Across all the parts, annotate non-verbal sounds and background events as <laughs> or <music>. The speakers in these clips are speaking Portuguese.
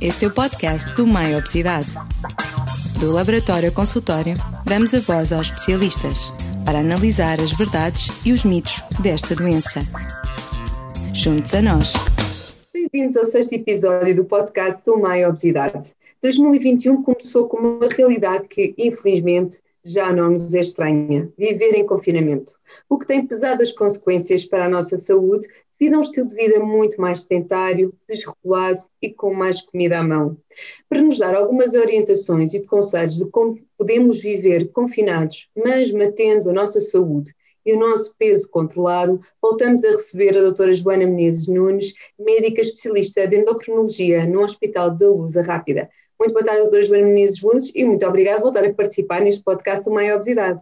Este é o podcast do Maio Obesidade. Do Laboratório Consultório, damos a voz aos especialistas para analisar as verdades e os mitos desta doença. Juntos a nós. Bem-vindos ao sexto episódio do podcast do Maio Obesidade. 2021 começou com uma realidade que, infelizmente, já não nos é estranha: viver em confinamento, o que tem pesadas consequências para a nossa saúde devido a um estilo de vida muito mais sedentário, desregulado e com mais comida à mão. Para nos dar algumas orientações e de conselhos de como podemos viver confinados, mas mantendo a nossa saúde e o nosso peso controlado, voltamos a receber a doutora Joana Menezes Nunes, médica especialista de endocrinologia no Hospital da Lusa Rápida. Muito boa tarde, doutora Joana Menezes Nunes, e muito obrigada por voltar a participar neste podcast do Maior Obesidade.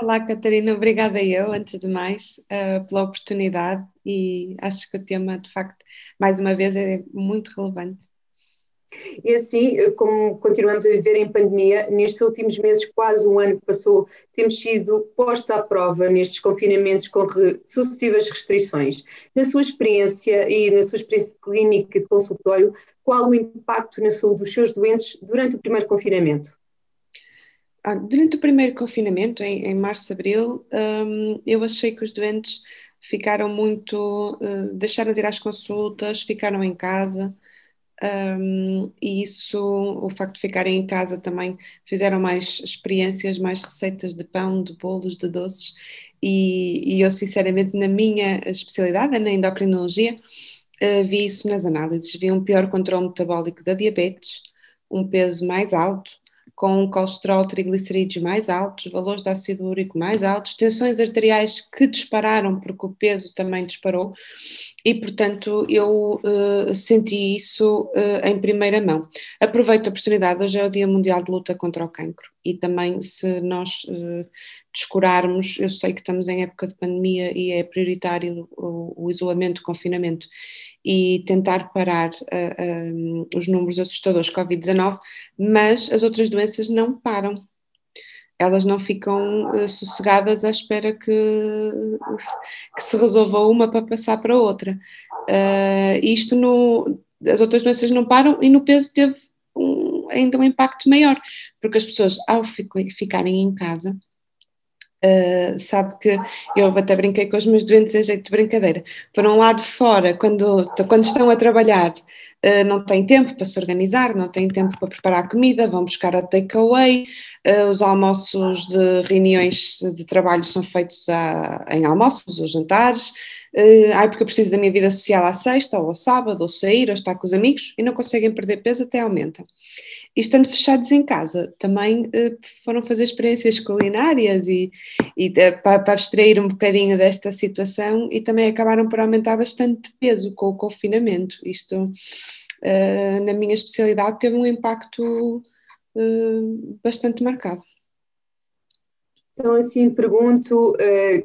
Olá, Catarina, obrigada eu, antes de mais, uh, pela oportunidade e acho que o tema, de facto, mais uma vez, é muito relevante. E assim, como continuamos a viver em pandemia, nestes últimos meses, quase um ano que passou, temos sido postos à prova nestes confinamentos com re sucessivas restrições. Na sua experiência e na sua experiência clínica de consultório, qual o impacto na saúde dos seus doentes durante o primeiro confinamento? Ah, durante o primeiro confinamento, em, em março, abril, um, eu achei que os doentes ficaram muito, uh, deixaram de ir às consultas, ficaram em casa, um, e isso, o facto de ficarem em casa também fizeram mais experiências, mais receitas de pão, de bolos, de doces, e, e eu sinceramente na minha especialidade, na endocrinologia, uh, vi isso nas análises, vi um pior controle metabólico da diabetes, um peso mais alto, com colesterol, triglicerídeos mais altos, valores de ácido úrico mais altos, tensões arteriais que dispararam porque o peso também disparou e, portanto, eu uh, senti isso uh, em primeira mão. Aproveito a oportunidade, hoje é o Dia Mundial de Luta contra o Cancro e também se nós uh, descurarmos, eu sei que estamos em época de pandemia e é prioritário o, isolamento, o confinamento e tentar parar uh, os números assustadores Covid-19, mas as outras doenças não param. Elas não ficam sossegadas à espera que, que, se resolva uma para passar para outra. isto no, as outras doenças não param e no peso teve um, ainda um impacto maior, porque as pessoas, ao ficarem em casa, Uh, sabe que eu até brinquei com os meus doentes em jeito de brincadeira. Por um lado, fora, quando, quando estão a trabalhar, uh, não têm tempo para se organizar, não têm tempo para preparar comida, vão buscar a takeaway, uh, os almoços de reuniões de trabalho são feitos a, em almoços ou jantares. Ai, porque eu preciso da minha vida social à sexta, ou ao sábado, ou sair, ou estar com os amigos, e não conseguem perder peso, até aumenta. E estando fechados em casa, também uh, foram fazer experiências culinárias e, e uh, para, para abstrair um bocadinho desta situação e também acabaram por aumentar bastante de peso com o confinamento. Isto, uh, na minha especialidade, teve um impacto bastante marcado. Então, assim, pergunto,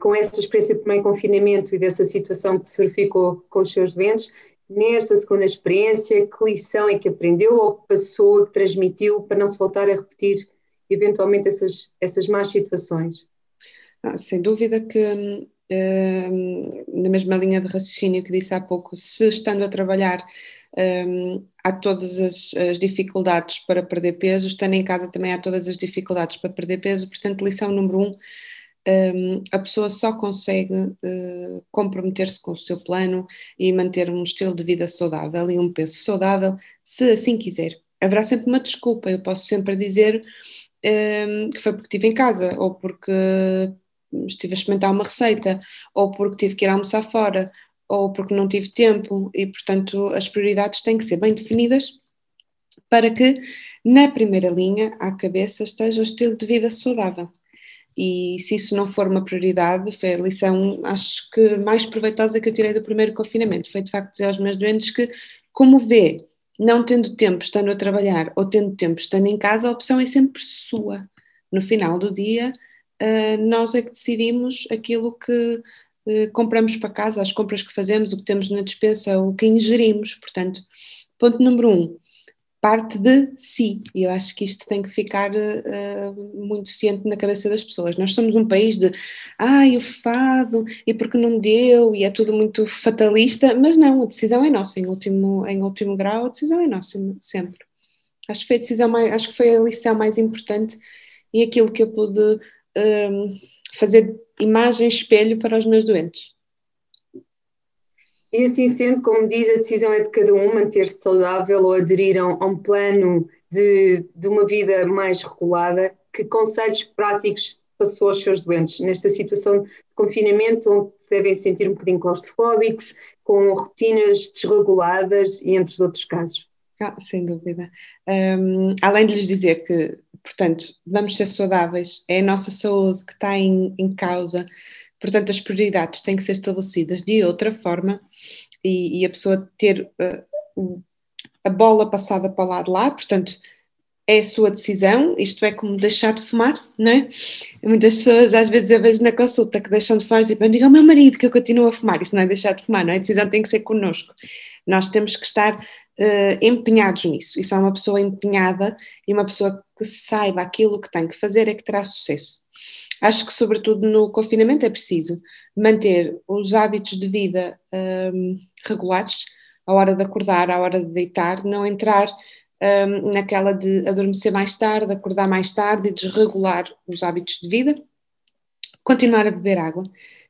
com essa experiência também confinamento e dessa situação que se verificou com os seus doentes, nesta segunda experiência, que lição é que aprendeu ou que passou, que transmitiu para não se voltar a repetir eventualmente essas, essas más situações? Ah, sem dúvida que, hum, na mesma linha de raciocínio que disse há pouco, se estando a trabalhar hum, há todas as, as, dificuldades para perder peso, estando em casa também há todas as dificuldades para perder peso, portanto, lição número um um, a pessoa só consegue uh, comprometer-se com o seu plano e manter um estilo de vida saudável e um peso saudável, se assim quiser. Haverá sempre uma desculpa, eu posso sempre dizer um, que foi porque estive em casa, ou porque estive a experimentar uma receita, ou porque tive que ir almoçar fora, ou porque não tive tempo, e portanto as prioridades têm que ser bem definidas para que na primeira linha à cabeça esteja o estilo de vida saudável e se isso não for uma prioridade, foi a lição, acho que mais proveitosa que eu tirei do primeiro confinamento, foi de facto dizer aos meus doentes que, como vê, não tendo tempo estando a trabalhar ou tendo tempo estando em casa, a opção é sempre sua. No final do dia, uh, nós é que decidimos aquilo que uh, compramos para casa, as compras que fazemos, o que temos na despensa, o que ingerimos. Portanto, ponto número um, parte de si. E eu acho que isto tem que ficar uh, muito ciente na cabeça das pessoas. Nós somos um país de ai, o fado, e porque não deu, e é tudo muito fatalista, mas não, a decisão é nossa, em último, em último grau, a decisão é nossa, sempre. Acho que foi a decisão mais, acho que foi a lição mais importante e aquilo que eu pude um, fazer imagem espelho para os meus doentes. E assim sendo, como diz, a decisão é de cada um manter-se saudável ou aderir a um plano de, de uma vida mais regulada. Que conselhos práticos passou aos seus doentes nesta situação de confinamento, onde se devem sentir um bocadinho claustrofóbicos, com rotinas desreguladas e entre os outros casos? Ah, sem dúvida. Um, além de lhes dizer que, portanto, vamos ser saudáveis, é a nossa saúde que está em, em causa, portanto, as prioridades têm que ser estabelecidas de outra forma e, e a pessoa ter uh, a bola passada para o lado lá, portanto, é a sua decisão, isto é como deixar de fumar, não é? Muitas pessoas, às vezes, eu vejo na consulta que deixam de fumar e eu digo ao meu marido que eu continuo a fumar, isso não é deixar de fumar, não é? A decisão tem que ser connosco. Nós temos que estar uh, empenhados nisso. E só uma pessoa empenhada e uma pessoa que saiba aquilo que tem que fazer é que terá sucesso. Acho que, sobretudo no confinamento, é preciso manter os hábitos de vida um, regulados, a hora de acordar, a hora de deitar, não entrar um, naquela de adormecer mais tarde, acordar mais tarde e desregular os hábitos de vida, continuar a beber água,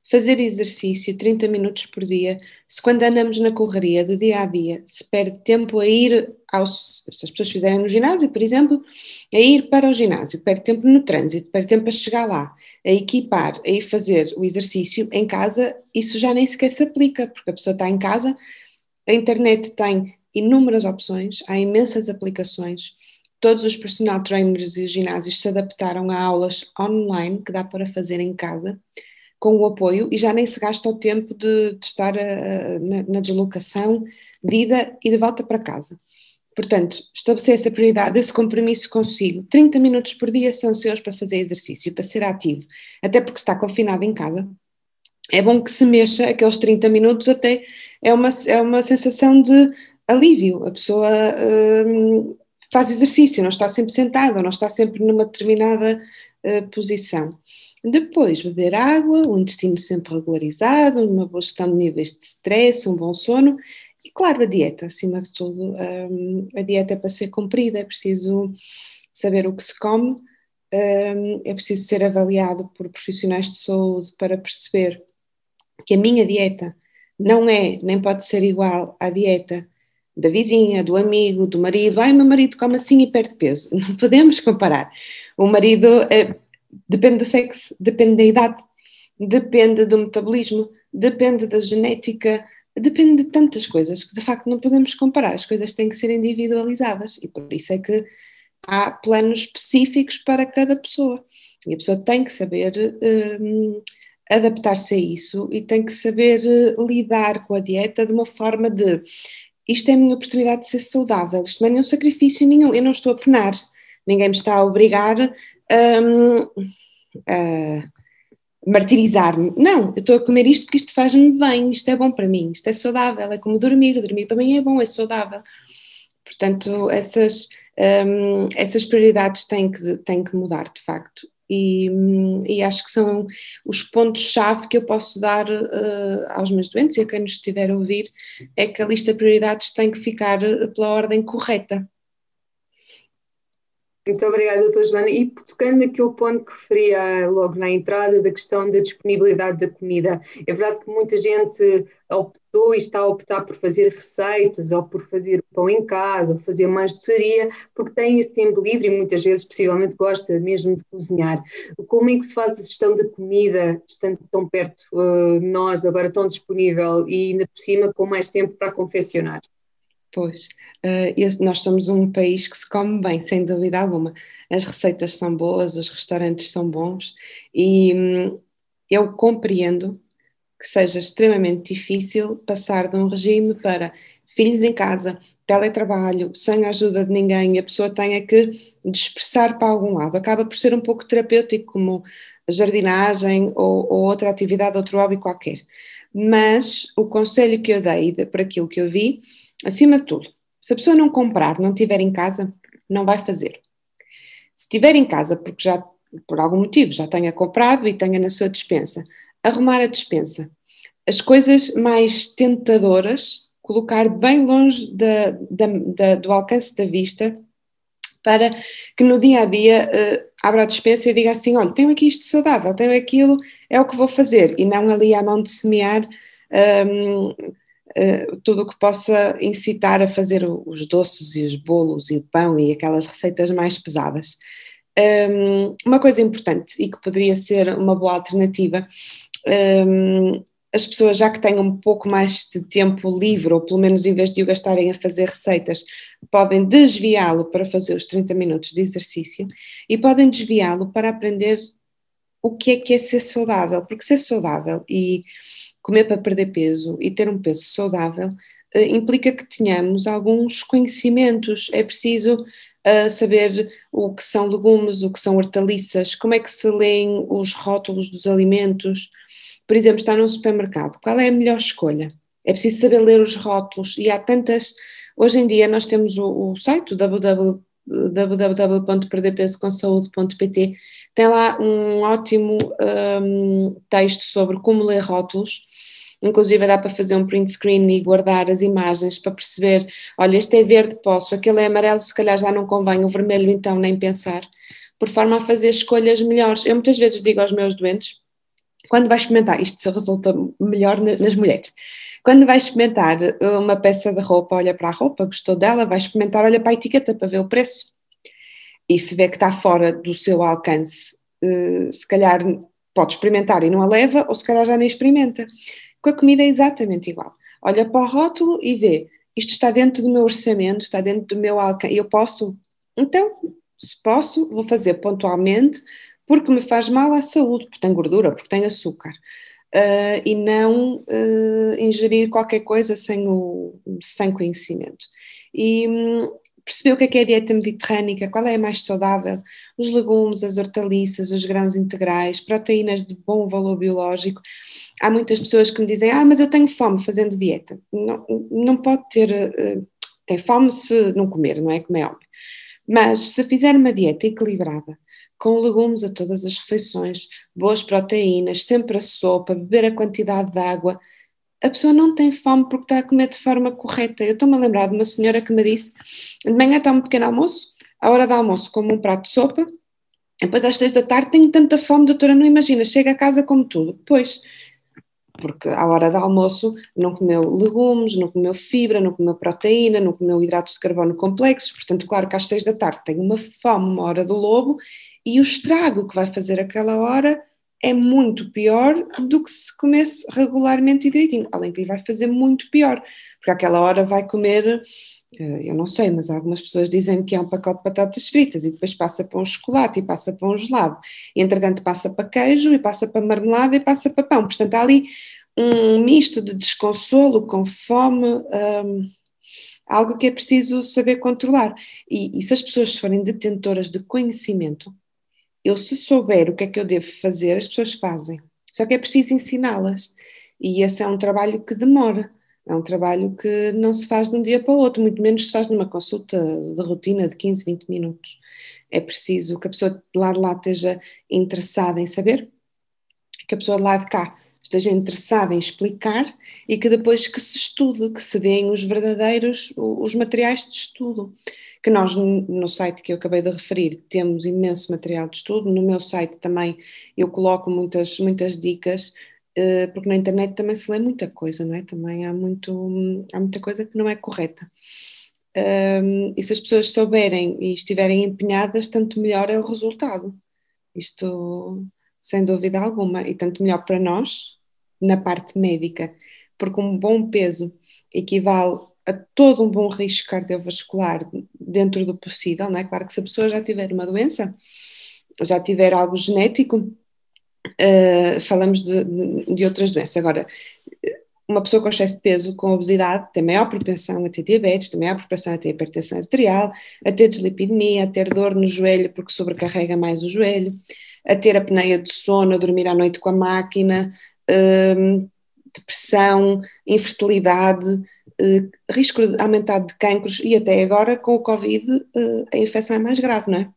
fazer exercício 30 minutos por dia, se quando andamos na correria do dia a dia se perde tempo a ir aos, se as pessoas fizerem no ginásio, por exemplo, a ir para o ginásio, perde tempo no trânsito, perde tempo a chegar lá, a equipar, a ir fazer o exercício em casa, isso já nem sequer se aplica, porque a pessoa está em casa, a internet tem inúmeras opções, há imensas aplicações, todos os personal trainers e os ginásios se adaptaram a aulas online que dá para fazer em casa, com o apoio e já nem se gasta o tempo de, de estar uh, na, na, deslocação, de ida e de volta para casa. Portanto, estabelecer essa prioridade, esse compromisso consigo. 30 minutos por dia são seus para fazer exercício, para ser ativo, até porque está confinado em casa. É bom que se mexa aqueles 30 minutos, até é uma, é uma sensação de alívio. A pessoa uh, faz exercício, não está sempre sentada, não está sempre numa determinada uh, posição. Depois, beber água, o intestino sempre regularizado, uma boa gestão de níveis de stress, um bom sono e, claro, a dieta, acima de tudo. Um, a dieta é para ser cumprida, é preciso saber o que se come, um, é preciso ser avaliado por profissionais de saúde para perceber que a minha dieta não é, nem pode ser igual à dieta da vizinha, do amigo, do marido. Ai, meu marido come assim e perde peso. <laughs> Não podemos comparar. O marido. É, depende do sexo, depende da idade, depende do metabolismo, depende da genética, depende de tantas coisas que de facto não podemos comparar. As coisas têm que ser individualizadas e por isso é que há planos específicos para cada pessoa. E a pessoa tem que saber um, adaptar-se a isso e tem que saber uh, lidar com a dieta de uma forma de isto é a minha oportunidade de ser saudável, isto não é nenhum sacrifício nenhum, eu não estou a penar, ninguém me está a obrigar um, uh, martirizar-me. Não, eu estou a comer isto porque isto faz-me bem, isto é bom para mim, isto é saudável, é como dormir, dormir para mim é bom, é saudável. Portanto, essas, um, essas prioridades têm que, têm que mudar, de facto. E, e acho que são os pontos-chave que eu posso dar uh, aos meus doentes e a quem nos estiver a ouvir, é que a lista de prioridades tem que ficar pela ordem correta. Muito obrigada, doutora Joana. E tocando naquele ponto que referia logo na entrada, da questão da disponibilidade da comida, é verdade que muita gente optou e está a optar por fazer receitas, ou por fazer pão em casa, ou fazer mais doçaria, porque tem esse tempo livre e muitas vezes possivelmente gosta mesmo de cozinhar. Como é que se faz a gestão da comida, estando tão perto uh, de nós, agora tão disponível e ainda por cima com mais tempo para confeccionar? Pois, uh, nós somos um país que se come bem, sem dúvida alguma. As receitas são boas, os restaurantes são bons e hum, eu compreendo que seja extremamente difícil passar de um regime para filhos em casa, teletrabalho, sem a ajuda de ninguém, a pessoa tenha que dispersar para algum lado. Acaba por ser um pouco terapêutico, como jardinagem ou, ou outra atividade, outro hobby qualquer. Mas o conselho que eu dei, para aquilo que eu vi, acima de tudo, Se a pessoa não comprar, não tiver em casa, não vai fazer. Se tiver em casa, porque já por algum motivo já tenha comprado e tenha na sua dispensa, arrumar a dispensa. As coisas mais tentadoras, colocar bem longe da, da, da, do alcance da vista, para que no dia a dia uh, abra a dispensa e diga assim: olha, tenho aqui isto saudável, tenho aquilo, é o que vou fazer, e não ali à mão de semear. Um, Uh, tudo o que possa incitar a fazer os doces e os bolos e o pão e aquelas receitas mais pesadas. Um, uma coisa importante e que poderia ser uma boa alternativa, um, as pessoas já que têm um pouco mais de tempo livre, ou pelo menos em vez de o gastarem a fazer receitas, podem desviá-lo para fazer os 30 minutos de exercício e podem desviá-lo para aprender o que é que é ser saudável, porque ser saudável e comer para perder peso e ter um peso saudável uh, implica que tenhamos alguns conhecimentos. É preciso a saber o que são legumes, o que são hortaliças, como é que se leem os rótulos dos alimentos. Por exemplo, está num supermercado, qual é a melhor escolha? É preciso saber ler os rótulos e há tantas. Hoje em dia nós temos o, o site www.perderpesocomsaude.pt tem lá um ótimo um, texto sobre como ler rótulos. Inclusive dá para fazer um print screen e guardar as imagens para perceber, olha, este é verde, posso, aquele é amarelo, se calhar já não convém, o vermelho então nem pensar, por forma a fazer escolhas melhores. Eu muitas vezes digo aos meus doentes, quando vais experimentar, isto resulta melhor nas mulheres, quando vais experimentar uma peça de roupa, olha para a roupa, gostou dela, vais experimentar, olha para a etiqueta para ver o preço. E se vê que está fora do seu alcance, eh, se calhar pode experimentar e não a leva, ou se calhar já nem experimenta. Com a comida é exatamente igual. Olha para o rótulo e vê, isto está dentro do meu orçamento, está dentro do meu alcance, eu posso? Então, se posso, vou fazer pontualmente, porque me faz mal à saúde, porque tem gordura, porque tem açúcar. Uh, e não uh, ingerir qualquer coisa sem, o, sem conhecimento. E hum, perceber o que é, que é a dieta mediterrânica, qual é a mais saudável, os legumes, as hortaliças, os grãos integrais, proteínas de bom valor biológico. Há muitas pessoas que me dizem, ah, mas eu tenho fome fazendo dieta. Não, não pode ter, uh, tem fome se não comer, não é como é óbvio. Mas se fizer uma dieta equilibrada, com legumes a todas as refeições, boas proteínas, sempre a sopa, beber a quantidade de água, a pessoa não tem fome porque está a comer de forma correta. Eu estou-me a lembrar de uma senhora que me disse: de manhã está um pequeno almoço, à hora do almoço como um prato de sopa, depois às seis da tarde tenho tanta fome, doutora, não imagina, chega a casa como tudo. Pois, porque à hora do almoço não comeu legumes, não comeu fibra, não comeu proteína, não comeu hidratos de carbono complexos, portanto, claro que às seis da tarde tem uma fome, uma hora do lobo, e o estrago que vai fazer aquela hora é muito pior do que se comesse regularmente e direitinho, além que lhe vai fazer muito pior, porque àquela hora vai comer, eu não sei, mas algumas pessoas dizem que é um pacote de batatas fritas e depois passa para um chocolate e passa para um gelado, e entretanto passa para queijo e passa para marmelada e passa para pão, portanto há ali um misto de desconsolo com fome, um, algo que é preciso saber controlar, e, e se as pessoas forem detentoras de conhecimento, eu se souber o que é que eu devo fazer, as pessoas fazem. Só que é preciso ensiná-las. E esse é um trabalho que demora. É um trabalho que não se faz de um dia para o outro, muito menos se faz numa consulta de rotina de 15, 20 minutos. É preciso que a pessoa de lá de lá esteja interessada em saber, que a pessoa de lá de cá esteja interessada em explicar e que depois que se estude, que se deem os verdadeiros, os materiais de estudo que nós no site que eu acabei de referir temos imenso material de estudo, no meu site também eu coloco muitas, muitas dicas, porque na internet também se lê muita coisa, não é? Também há, muito, há muita coisa que não é correta. e se as pessoas souberem e estiverem empenhadas, tanto melhor é o resultado. Isto sem dúvida alguma, e tanto melhor para nós, na parte médica, porque um bom peso equivale a todo um bom risco cardiovascular dentro do possível, não é? Claro que se a pessoa já tiver uma doença, já tiver algo genético, uh, falamos de, de, de, outras doenças. Agora, uma pessoa com excesso de peso, com obesidade, tem maior propensão a ter diabetes, tem maior propensão a ter hipertensão arterial, a ter dislipidemia, a ter dor no joelho porque sobrecarrega mais o joelho, a ter apneia de sono, a dormir à noite com a máquina, uh, depressão, infertilidade, risco aumentado de cancros e até agora com o Covid a infecção é mais grave, não é?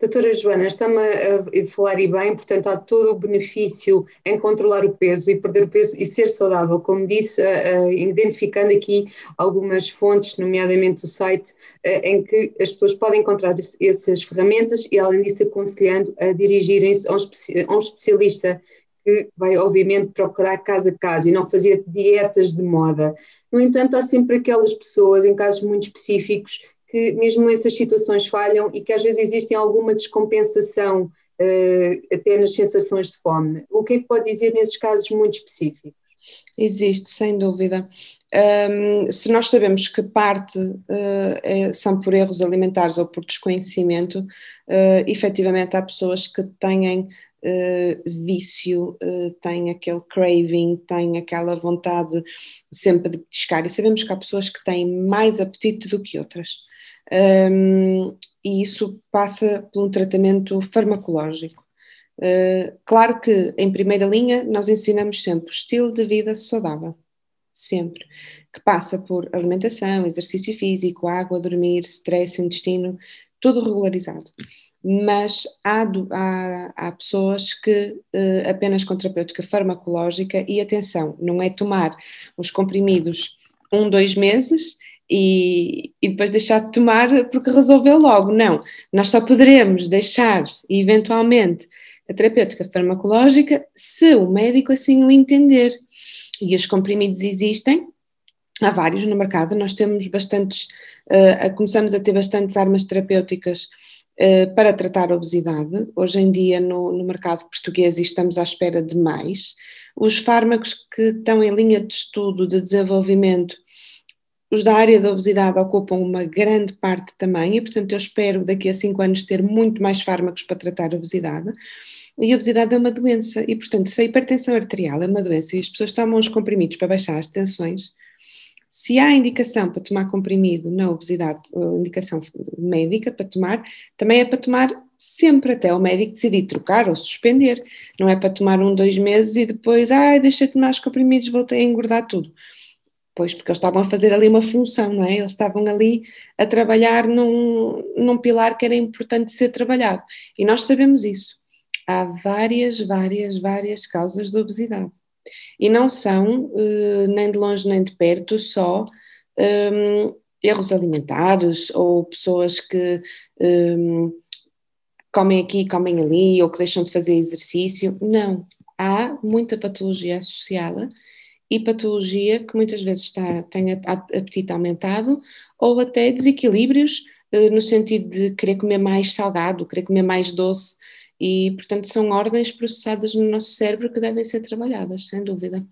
Doutora Joana, está-me a falar e bem, portanto, há todo o benefício em controlar o peso e perder o peso e ser saudável, como disse, uh, identificando aqui algumas fontes, nomeadamente o site, uh, em que as pessoas podem encontrar essas ferramentas e, além disso, aconselhando a dirigirem-se a, um especialista que vai, obviamente, procurar casa a casa e não fazer dietas de moda. No entanto, há sempre aquelas pessoas, em casos muito específicos, que mesmo essas situações falham e que às vezes existe alguma descompensação uh, até nas sensações de fome. O que é que pode dizer nesses casos muito específicos? Existe, sem dúvida. Um, se nós sabemos que parte uh, é, são por erros alimentares ou por desconhecimento, uh, efetivamente há pessoas que têm Uh, vício, uh, têm aquele craving, têm aquela vontade sempre de petiscar, e sabemos que há pessoas que têm mais apetite do que outras um, e isso passa por um tratamento farmacológico. Uh, claro que, em primeira linha, nós ensinamos sempre o estilo de vida saudável, sempre, que passa por alimentação, exercício físico, água, dormir, stress, intestino, tudo regularizado. Mas há, há, há pessoas que uh, apenas com terapêutica farmacológica, e atenção, não é tomar os comprimidos um, dois meses e, e depois deixar de tomar porque resolveu logo. Não, nós só poderemos deixar eventualmente a terapêutica farmacológica se o médico assim o entender. E os comprimidos existem, há vários no mercado, nós temos bastantes, uh, começamos a ter bastantes armas terapêuticas uh, para tratar a obesidade. Hoje em dia, no, no mercado português, e estamos à espera de mais. Os fármacos que estão em linha de estudo de desenvolvimento os da área da obesidade ocupam uma grande parte também, e portanto eu espero daqui a cinco anos ter muito mais fármacos para tratar a obesidade. E a obesidade é uma doença, e portanto, se a hipertensão arterial é uma doença e as pessoas tomam os comprimidos para baixar as tensões, se há indicação para tomar comprimido na obesidade, indicação médica para tomar, também é para tomar sempre até o médico decidir trocar ou suspender. Não é para tomar um, dois meses e depois, ai, deixa de tomar os comprimidos, voltei a engordar tudo. Pois, porque eles estavam a fazer ali uma função, não é? Eles estavam ali a trabalhar num, num pilar que era importante ser trabalhado. E nós sabemos isso. Há várias, várias, várias causas de obesidade. E não são, uh, nem de longe nem de perto, só um, erros alimentares ou pessoas que um, comem aqui, comem ali, ou que deixam de fazer exercício. Não. Há muita patologia associada e patologia que muitas vezes está, tem apetite aumentado ou até desequilíbrios eh, no sentido de querer comer mais salgado, querer comer mais doce e, portanto, são ordens processadas no nosso cérebro que devem ser trabalhadas, sem dúvida.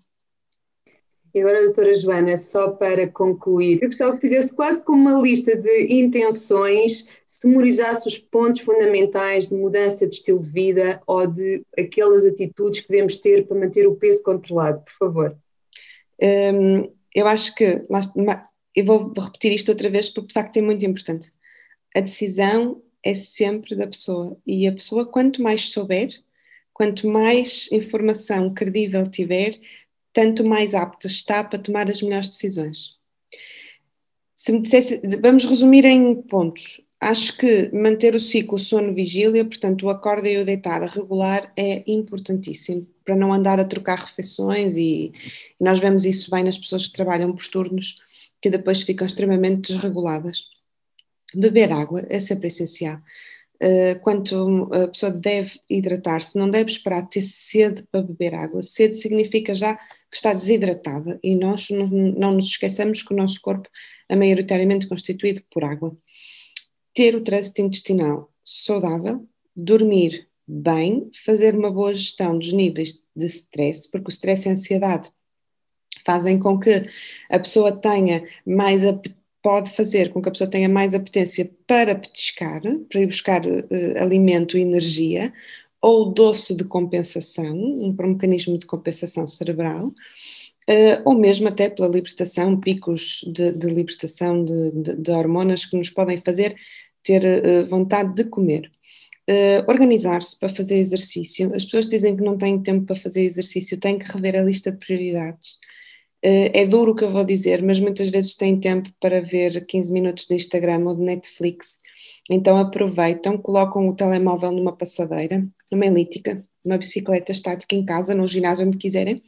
E agora, doutora Joana, só para concluir, eu gostava que fizesse quase como uma lista de intenções, sumorizasse os pontos fundamentais de mudança de estilo de vida ou de aquelas atitudes que devemos ter para manter o peso controlado, por favor. Um, eu acho que, eu vou repetir isto outra vez porque de facto é muito importante. A decisão é sempre da pessoa e a pessoa, quanto mais souber, quanto mais informação credível tiver, tanto mais apta está para tomar as melhores decisões. Se me dissesse, vamos resumir em pontos. Acho que manter o ciclo sono-vigília, portanto, o acorde e o deitar regular, é importantíssimo para não andar a trocar refeições e, e nós vemos isso bem nas pessoas que trabalham por turnos que depois ficam extremamente desreguladas. Beber água é sempre essencial. Uh, quanto a pessoa deve hidratar-se, não deve esperar ter sede para beber água. Sede significa já que está desidratada e nós não, não nos esqueçamos que o nosso corpo é maioritariamente constituído por água. Ter o trânsito intestinal saudável, dormir bem, fazer uma boa gestão dos níveis de stress, porque o stress e a ansiedade fazem com que a pessoa tenha mais pode fazer com que a pessoa tenha mais apetência para petiscar, para ir buscar uh, alimento e energia, ou doce de compensação, um, um mecanismo de compensação cerebral, uh, ou mesmo até pela libertação, picos de, de libertação de, de, de, hormonas que nos podem fazer ter uh, vontade de comer. Uh, organizar-se para fazer exercício. As pessoas dizem que não têm tempo para fazer exercício, têm que rever a lista de prioridades. é duro o que eu vou dizer, mas muitas vezes têm tempo para ver 15 minutos de Instagram ou de Netflix, então aproveitam, colocam o telemóvel numa passadeira, numa elíptica, numa bicicleta estática em casa, no ginásio, onde quiserem,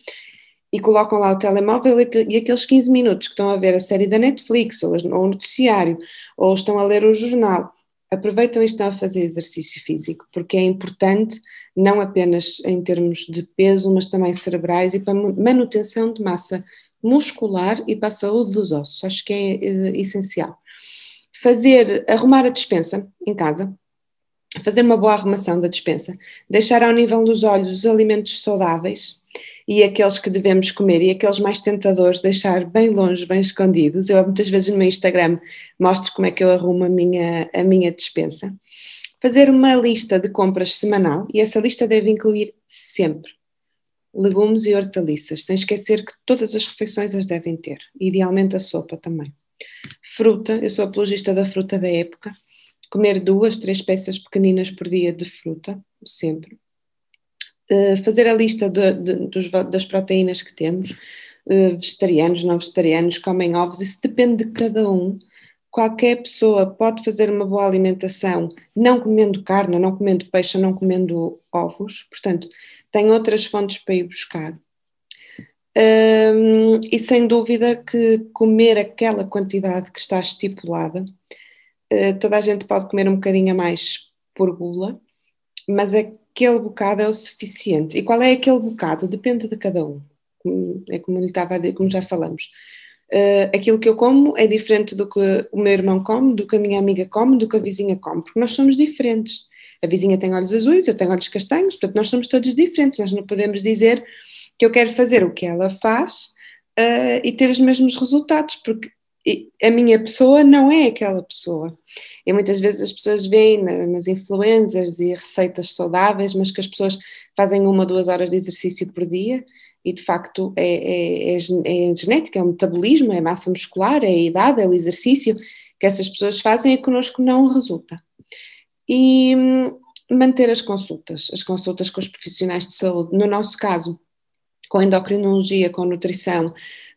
e colocam lá o telemóvel e aqueles 15 minutos que estão a ver a série da Netflix, ou, o noticiário, ou estão a ler o jornal, aproveitam e estão a fazer exercício físico, porque é importante, não apenas em termos de peso, mas também cerebrais e para manutenção de massa muscular e para a saúde dos ossos. Acho que é, é essencial. Fazer, arrumar a dispensa em casa, fazer uma boa arrumação da dispensa, deixar ao nível dos olhos os alimentos saudáveis, e aqueles que devemos comer e aqueles mais tentadores deixar bem longe, bem escondidos. Eu muitas vezes no meu Instagram mostro como é que eu arrumo a minha, a minha dispensa. Fazer uma lista de compras semanal e essa lista deve incluir sempre legumes e hortaliças, sem esquecer que todas as refeições as devem ter, idealmente a sopa também. Fruta, eu sou apologista da fruta da época, comer duas, três peças pequeninas por dia de fruta, sempre. Eh, fazer a lista de, de, dos, das proteínas que temos, uh, vegetarianos, não vegetarianos, comem ovos, isso depende de cada um. Qualquer pessoa pode fazer uma boa alimentação não comendo carne, não comendo peixe, não comendo ovos, portanto, tem outras fontes para ir buscar. E sem dúvida que comer aquela quantidade que está estipulada, uh, toda a gente pode comer um bocadinho a mais por gula, mas é aquele bocado é o suficiente. E qual é aquele bocado? Depende de cada um. É como estava a dizer, como já falamos. Uh, aquilo que eu como é diferente do que o meu irmão come, do que a minha amiga come, do que a vizinha come, porque nós somos diferentes. A vizinha tem olhos azuis, eu tenho olhos castanhos, portanto nós somos todos diferentes. Nós não podemos dizer que eu quero fazer o que ela faz uh, e ter os mesmos resultados, porque a minha pessoa não é aquela pessoa. E muitas vezes as pessoas veem nas influencers e receitas saudáveis, mas que as pessoas fazem uma, duas horas de exercício por dia e de facto é, é, é, é genética, é o metabolismo, é a massa muscular, é a idade, é o exercício que essas pessoas fazem e connosco não resulta. E hum, manter as consultas, as consultas com os profissionais de saúde, no nosso caso, com endocrinologia, com nutrição,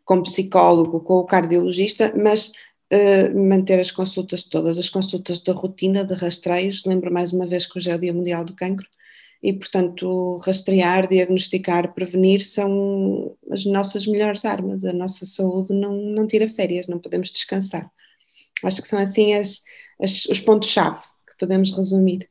com psicólogo, com o cardiologista, mas uh, manter as consultas todas, as consultas da rotina, de rastreios. Lembro mais uma vez que hoje é o Dia Mundial do Cancro e, portanto, rastrear, diagnosticar, prevenir são as nossas melhores armas. A nossa saúde não, não tira férias, não podemos descansar. Acho que são assim as, as os pontos-chave que podemos resumir.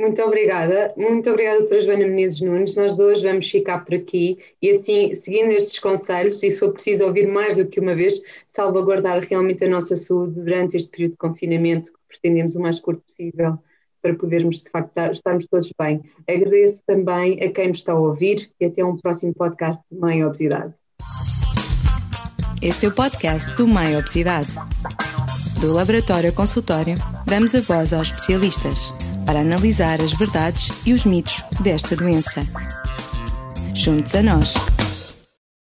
Muito obrigada, muito obrigada, doutora Joana Menezes Nunes. Nós dois vamos ficar por aqui e assim, seguindo estes conselhos, e se for preciso ouvir mais do que uma vez, salvaguardar realmente a nossa saúde durante este período de confinamento, que pretendemos o mais curto possível, para podermos de facto estarmos todos bem. Agradeço também a quem nos está a ouvir e até um próximo podcast de Mãe Obesidade. Este é o podcast do Mãe Obesidade. Do Laboratório Consultório, damos a voz aos especialistas para analisar as verdades e os mitos desta doença. Juntos a nós.